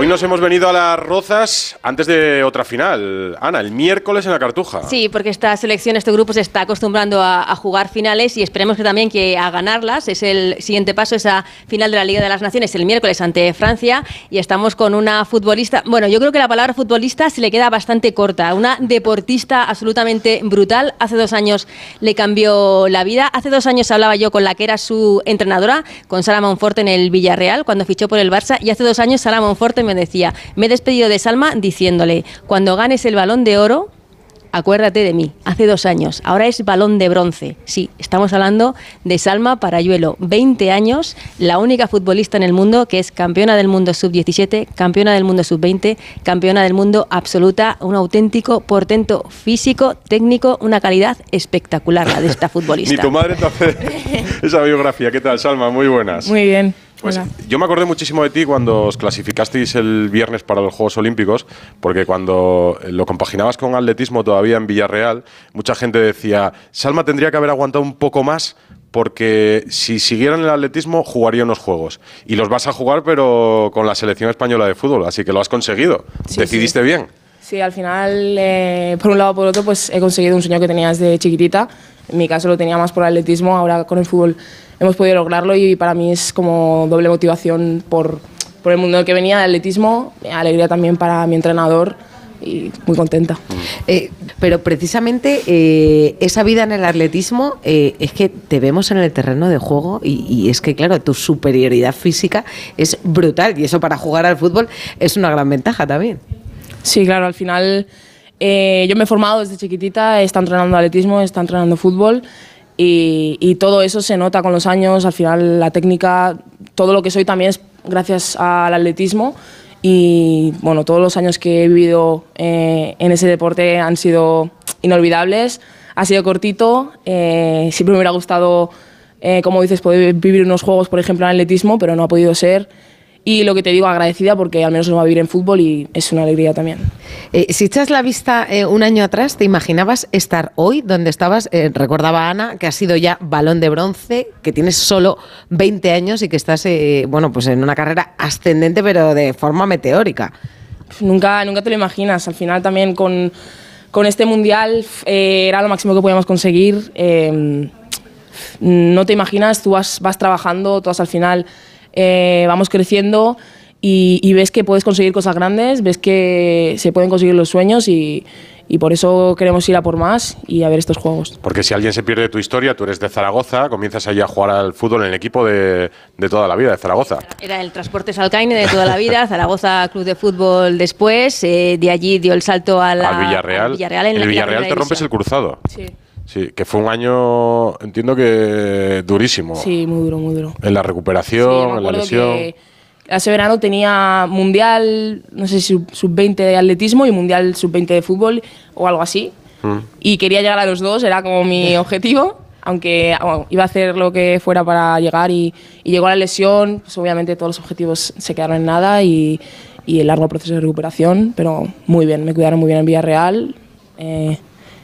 Hoy nos hemos venido a las Rozas antes de otra final. Ana, el miércoles en la Cartuja. Sí, porque esta selección, este grupo se está acostumbrando a, a, jugar finales y esperemos que también que a ganarlas. Es el siguiente paso, esa final de la Liga de las Naciones el miércoles ante Francia y estamos con una futbolista, bueno, yo creo que la palabra futbolista se le queda bastante corta, una deportista absolutamente brutal. Hace dos años le cambió la vida. Hace dos años hablaba yo con la que era su entrenadora, con Sara Monforte en el Villarreal, cuando fichó por el Barça y hace dos años Sara Monforte me decía, me he despedido de Salma diciéndole, cuando ganes el balón de oro, acuérdate de mí, hace dos años, ahora es balón de bronce. Sí, estamos hablando de Salma Parayuelo, 20 años, la única futbolista en el mundo que es campeona del mundo sub-17, campeona del mundo sub-20, campeona del mundo absoluta, un auténtico portento físico, técnico, una calidad espectacular la de esta futbolista. Ni tu madre te hace esa biografía. ¿Qué tal, Salma? Muy buenas. Muy bien. Pues yo me acordé muchísimo de ti cuando os clasificasteis el viernes para los Juegos Olímpicos, porque cuando lo compaginabas con atletismo todavía en Villarreal, mucha gente decía, Salma tendría que haber aguantado un poco más porque si siguieran el atletismo jugaría unos Juegos. Y los vas a jugar pero con la selección española de fútbol, así que lo has conseguido. Sí, ¿Decidiste sí. bien? Sí, al final, eh, por un lado o por otro, pues he conseguido un sueño que tenía desde chiquitita. En mi caso lo tenía más por el atletismo, ahora con el fútbol hemos podido lograrlo y para mí es como doble motivación por, por el mundo que venía, el atletismo, alegría también para mi entrenador y muy contenta. Eh, pero precisamente eh, esa vida en el atletismo eh, es que te vemos en el terreno de juego y, y, es que, claro, tu superioridad física es brutal y eso para jugar al fútbol es una gran ventaja también. Sí, claro, al final eh, yo me he formado desde chiquitita, estado entrenando atletismo, estado entrenando fútbol y, y, todo eso se nota con los años, al final la técnica, todo lo que soy también es gracias al atletismo y bueno, todos los años que he vivido eh, en ese deporte han sido inolvidables, ha sido cortito, eh, siempre me hubiera gustado, eh, como dices, poder vivir unos juegos, por ejemplo, en atletismo, pero no ha podido ser. Y lo que te digo, agradecida porque al menos no va a vivir en fútbol y es una alegría también. Eh, si echas la vista eh, un año atrás, ¿te imaginabas estar hoy donde estabas? Eh, recordaba Ana que has sido ya balón de bronce, que tienes solo 20 años y que estás eh, bueno, pues en una carrera ascendente, pero de forma meteórica. Nunca, nunca te lo imaginas. Al final también con, con este mundial era lo máximo que podíamos conseguir. no te imaginas, tú vas, vas trabajando, todas al final eh, vamos creciendo y, y, ves que puedes conseguir cosas grandes, ves que se pueden conseguir los sueños y, y, por eso queremos ir a por más y a ver estos juegos. Porque si alguien se pierde tu historia, tú eres de Zaragoza, comienzas allí a jugar al fútbol en el equipo de, de toda la vida, de Zaragoza. Era el Transporte Salcaine de toda la vida, Zaragoza Club de Fútbol después, eh, de allí dio el salto a la, al Villarreal. Al Villarreal en el la Villarreal te rompes el cruzado. Sí. Sí, que fue un año, entiendo que durísimo. Sí, muy duro, muy duro. En la recuperación, sí, en la lesión. Que ese verano tenía mundial, no sé si sub-20 de atletismo y mundial sub-20 de fútbol o algo así. Mm. Y quería llegar a los dos, era como mi objetivo. Aunque bueno, iba a hacer lo que fuera para llegar y, y, llegó la lesión, pues obviamente todos los objetivos se quedaron en nada y, y el largo proceso de recuperación, pero muy bien, me cuidaron muy bien en Villarreal. Eh,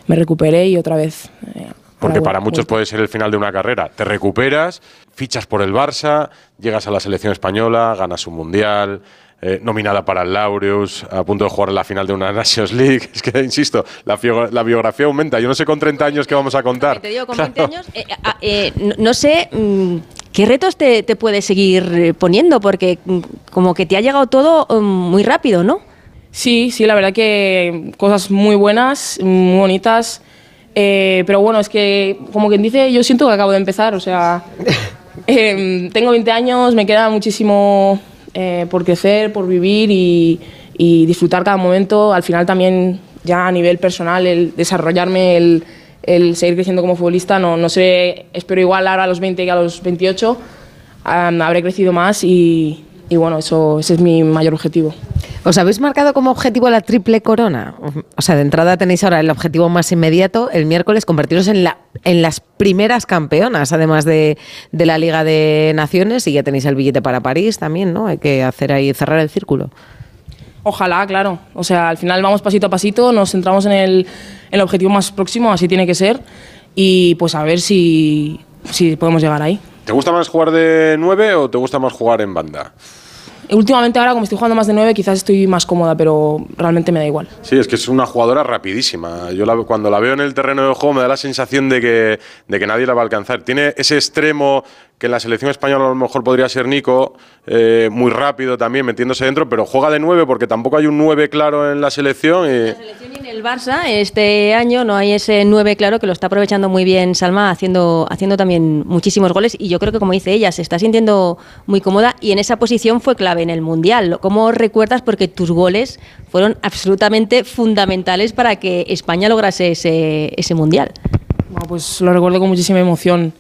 me recuperé y otra vez. Eh, Porque para muchos puede ser el final de una carrera. Te recuperas, fichas por el Barça, llegas a la selección española, ganas un mundial. Eh, nominada para el Laureus, a punto de jugar en la final de una Nations League. Es que, insisto, la, la, biografía aumenta. Yo no sé con 30 años qué vamos a contar. Te digo, con claro. 20 años, eh, no, no, sé mmm, qué retos te, te, puedes seguir poniendo, porque mmm, como que te ha llegado todo mmm, muy rápido, ¿no? Sí, sí, la verdad que cosas muy buenas, muy bonitas. Eh, pero bueno, es que, como quien dice, yo siento que acabo de empezar. O sea, eh, tengo 20 años, me queda muchísimo eh, por crecer, por vivir y, y, disfrutar cada momento. Al final también, ya a nivel personal, el desarrollarme, el, el seguir creciendo como futbolista, no, no sé, espero igual ahora a los 20 que a los 28. Um, habré crecido más y, y bueno, eso, ese es mi mayor objetivo. ¿Os habéis marcado como objetivo la triple corona? O sea, de entrada tenéis ahora el objetivo más inmediato, el miércoles, convertiros en, la, en las primeras campeonas, además de, de, la Liga de Naciones, y ya tenéis el billete para París también, ¿no? Hay que hacer ahí, cerrar el círculo. Ojalá, claro. O sea, al final vamos pasito a pasito, nos centramos en el, en el objetivo más próximo, así tiene que ser, y pues a ver si, si podemos llegar ahí. ¿Te gusta más jugar de nueve o te gusta más jugar en banda? últimamente ahora como estoy jugando más de 9 quizás estoy más cómoda, pero realmente me da igual. Sí, es que es una jugadora rapidísima. Yo la- cuando la veo en el terreno de juego me da la sensación de que, de que nadie la va a alcanzar. Tiene ese extremo que en la selección española a lo mejor podría ser Nico, eh, muy rápido también, metiéndose dentro, pero juega de 9 porque tampoco hay un 9 claro en la selección. y- la selección y en el Barça este año no hay ese 9 claro que lo está aprovechando muy bien Salma haciendo haciendo también muchísimos goles y yo creo que como dice ella se está sintiendo muy cómoda y en esa posición fue clave en el mundial. ¿Cómo recuerdas porque tus goles fueron absolutamente fundamentales para que España lograse ese, ese mundial? Bueno, pues lo recuerdo con muchísima emoción.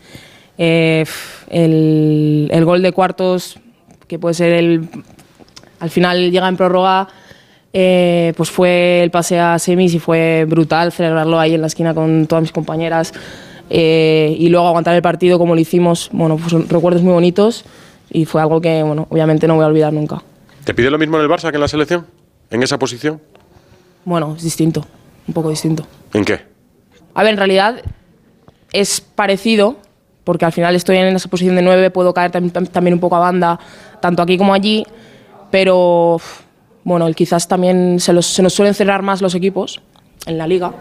Eh, el, el gol de cuartos, que puede ser el. Al final llega en prórroga, eh, pues fue el pase a semis y fue brutal celebrarlo ahí en la esquina con todas mis compañeras. eh, y luego aguantar el partido como lo hicimos. Bueno, pues son recuerdos muy bonitos y fue algo que, bueno, obviamente no voy a olvidar nunca. ¿Te pide lo mismo en el Barça que en la selección? ¿En esa posición? Bueno, es distinto, un poco distinto. ¿En qué? A ver, en realidad es parecido, porque al final estoy en esa posición de 9, puedo caer tam- tam- también un poco a banda, tanto aquí como allí, pero bueno, quizás también se, los- se nos suelen cerrar más los equipos en la liga.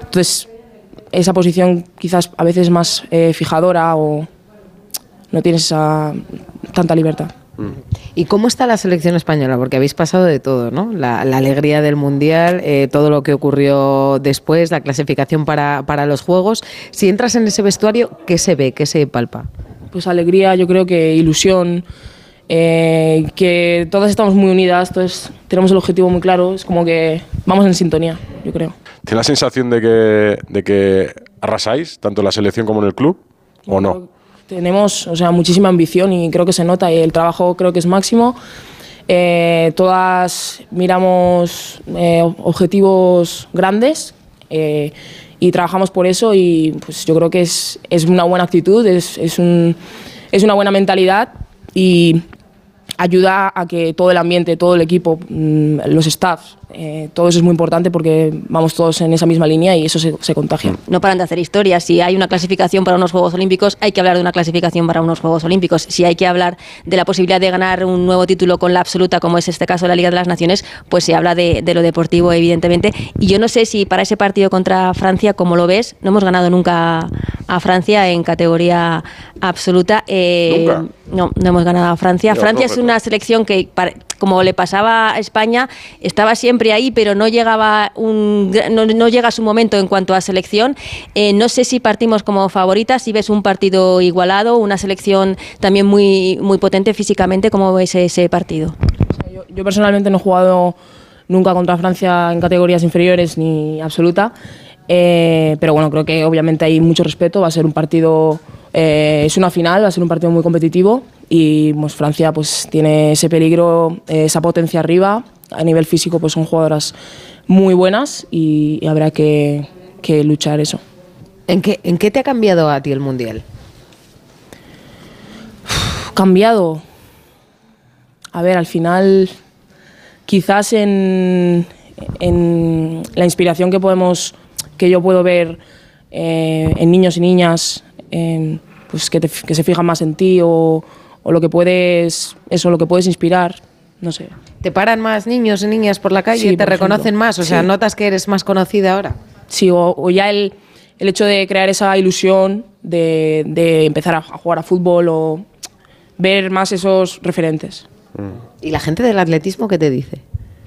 Entonces, esa posición quizás a veces es más eh, fijadora o no tienes esa, tanta libertad. ¿Y cómo está la selección española? Porque habéis pasado de todo, ¿no? La, la alegría del Mundial, eh, todo lo que ocurrió después, la clasificación para, para los Juegos. Si entras en ese vestuario, ¿qué se ve? ¿Qué se palpa? pues alegría, yo creo que ilusión, eh, que todas estamos muy unidas, entonces tenemos el objetivo muy claro, es como que vamos en sintonía, yo creo. ¿Tienes la sensación de que, de que arrasáis, tanto en la selección como en el club? ¿O no? Tenemos, o sea, muchísima ambición y creo que se nota y el trabajo creo que es máximo. Eh, todas miramos eh, objetivos grandes eh, y trabajamos por eso y pues yo creo que es, es una buena actitud, es, es, un- es una buena mentalidad y ayuda a que todo el ambiente, todo el equipo, mm, los staffs, eh, todo eso es muy importante porque vamos todos en esa misma línea y eso se, se contagia. no paran de hacer historias. Si hay una clasificación para unos Juegos Olímpicos, hay que hablar de una clasificación para unos Juegos Olímpicos. Si hay que hablar de la posibilidad de ganar un nuevo título con la absoluta, como es este caso de la Liga de las Naciones, pues se habla de, de lo deportivo, evidentemente. Y yo no sé si para ese partido contra Francia, como lo ves, no hemos ganado nunca a Francia en categoría absoluta. Eh, ¿Nunca? No, no hemos ganado a Francia. Francia es una selección que, como le pasaba a España, estaba siempre ahí, pero no llegaba un, no, no llega a su momento en cuanto a selección. Eh, no sé si partimos como favoritas, si ves un partido igualado, una selección también muy, muy potente físicamente, ¿cómo ves ese partido? Yo, yo personalmente no he jugado nunca contra Francia en categorías inferiores ni absoluta, eh, pero bueno, creo que obviamente hay mucho respeto, va a ser un partido, eh, es una final, va a ser un partido muy competitivo y pues, Francia pues tiene ese peligro, eh, esa potencia arriba, a nivel físico pues son jugadoras muy buenas y, y habrá que, que luchar eso. ¿En qué, ¿En qué te ha cambiado a ti el Mundial? cambiado. A ver, al final, quizás en, en la inspiración que podemos, que yo puedo ver eh, en niños y niñas, en, pues que, te- que se fijan más en ti o, o lo que puedes, eso, lo que puedes inspirar, no sé. ¿Te paran más niños y niñas por la calle? Sí, ¿Te reconocen ejemplo. más? O sea, Sí. ¿notas que eres más conocida ahora? Sí, o, o ya el, el hecho de crear esa ilusión de, de empezar a, a jugar a fútbol o ver más esos referentes. ¿Y la gente del atletismo qué te dice?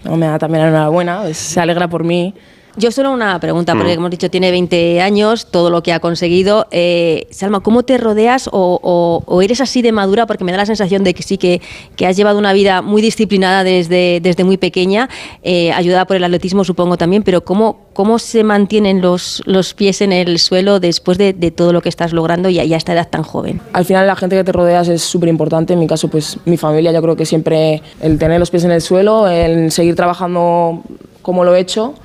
No, me da también la enhorabuena, pues, se alegra por mí. Yo solo una pregunta, Mm. porque hemos dicho tiene 20 años, todo lo que ha conseguido. Eh, Salma, ¿cómo te rodeas o, o- o eres así de madura? Porque me da la sensación de que sí que, que has llevado una vida muy disciplinada desde, desde muy pequeña, eh, ayudada por el atletismo supongo también, pero ¿cómo, cómo se mantienen los, los pies en el suelo después de, de todo lo que estás logrando y a, y a esta edad tan joven? Al final la gente que te rodeas es súper importante. En mi caso, pues mi familia, yo creo que siempre el tener los pies en el suelo, el seguir trabajando como lo he hecho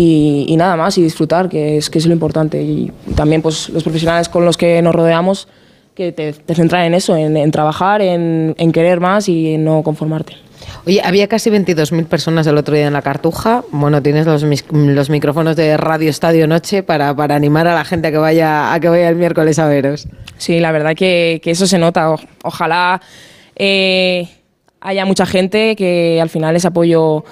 y, y nada más y disfrutar, que es, que es lo importante. Y también pues los profesionales con los que nos rodeamos que te, te centran en eso, en, en trabajar, en, en querer más y en no conformarte. Oye, había casi 22.000 personas el otro día en la Cartuja. Bueno, tienes los, los micrófonos de Radio Estadio Noche para, para animar a la gente a que vaya a que vaya el miércoles a veros. Sí, la verdad que, que eso se nota. O- ojalá eh, haya mucha gente, que al final ese apoyo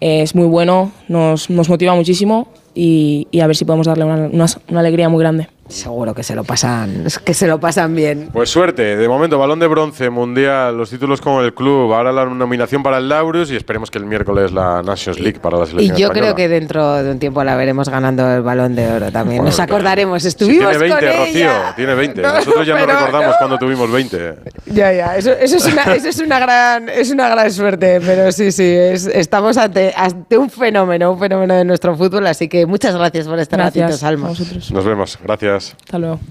es muy bueno, nos, nos motiva muchísimo y, y a ver si podemos darle una, una- una alegría muy grande. Seguro que se lo pasan, que se lo pasan bien. Pues suerte, de momento balón de bronce, mundial, los títulos con el club, ahora la nominación para el Laurus y esperemos que el miércoles la Nations League para la Y selección yo española. creo que dentro de un tiempo la veremos ganando el balón de oro también. Bueno, Nos acordaremos, estuvimos tiene 20, con Rocío, ella. tiene 20. No, Nosotros ya no recordamos no. cuando tuvimos 20. Ya, ya, eso, eso es, una, eso es, una gran, es una gran suerte, pero sí, sí, es- estamos ante, ante un fenómeno, un fenómeno de nuestro fútbol, así que muchas gracias por este ratito, Gracias a Salma. vosotros. Nos vemos, gracias. Hasta luego.